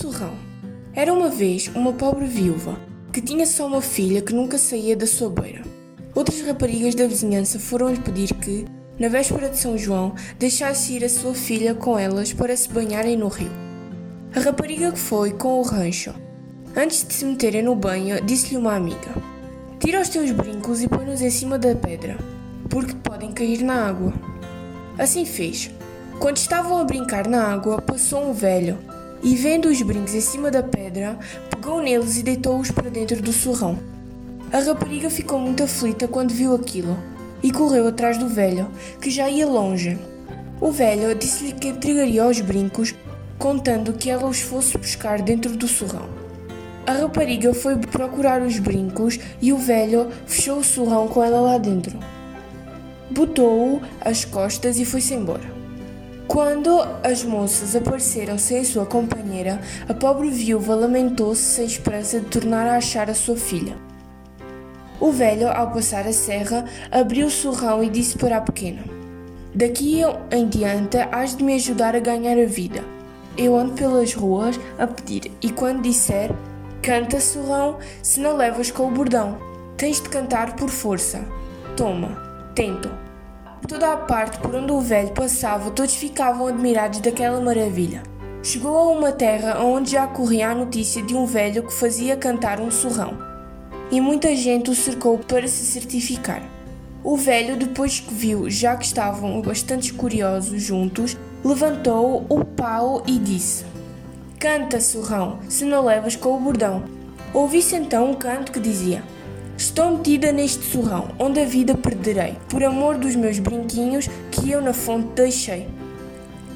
surrão. Era uma vez uma pobre viúva que tinha só uma filha que nunca saía da sua beira. Outras raparigas da vizinhança foram-lhe pedir que, na véspera de São João, deixasse ir a sua filha com elas para se banharem no rio. A rapariga que foi com o rancho. Antes de se meterem no banho, disse-lhe uma amiga: Tira os teus brincos e põe-nos em cima da pedra, porque podem cair na água. Assim fez. Quando estavam a brincar na água, passou um velho e, vendo os brincos em cima da pedra, pegou neles e deitou-os para dentro do surrão. A rapariga ficou muito aflita quando viu aquilo e correu atrás do velho, que já ia longe. O velho disse-lhe que entregaria os brincos contando que ela os fosse buscar dentro do surrão. A rapariga foi procurar os brincos e o velho fechou o surrão com ela lá dentro. Botou-o às costas e foi-se embora. Quando as moças apareceram sem sua companheira, a pobre viúva lamentou-se sem esperança de tornar a achar a sua filha. O velho, ao passar a serra, abriu o surrão e disse para a pequena: Daqui em diante has de me ajudar a ganhar a vida. Eu ando pelas ruas a pedir, e quando disser canta surrão, se não levas com o bordão, tens de cantar por força. Toma, tento. Toda a parte por onde o velho passava, todos ficavam admirados daquela maravilha. Chegou a uma terra onde já corria a notícia de um velho que fazia cantar um surrão, e muita gente o cercou para se certificar. O velho, depois que viu, já que estavam bastante curiosos juntos, levantou o pau e disse: Canta, surrão, se não levas com o bordão. Ouvi-se então um canto que dizia: Estou metida neste surrão, onde a vida perderei, por amor dos meus brinquinhos que eu na fonte deixei.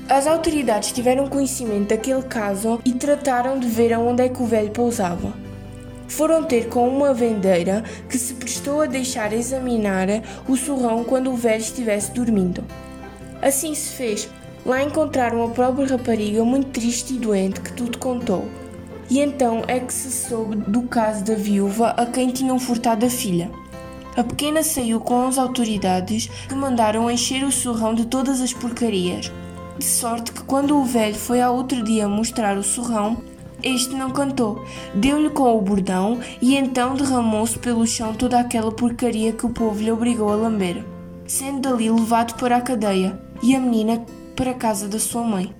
As autoridades tiveram conhecimento daquele caso e trataram de ver aonde é que o velho pousava. Foram ter com uma vendeira que se prestou a deixar examinar o surrão quando o velho estivesse dormindo. Assim se fez, Lá encontraram a própria rapariga muito triste e doente que tudo contou. E então é que se soube do caso da viúva a quem tinham furtado a filha. A pequena saiu com as autoridades que mandaram encher o surrão de todas as porcarias, de sorte que quando o velho foi ao outro dia mostrar o surrão, este não cantou, deu-lhe com o bordão e então derramou-se pelo chão toda aquela porcaria que o povo lhe obrigou a lamber, sendo dali levado para a cadeia, e a menina para a casa da sua mãe.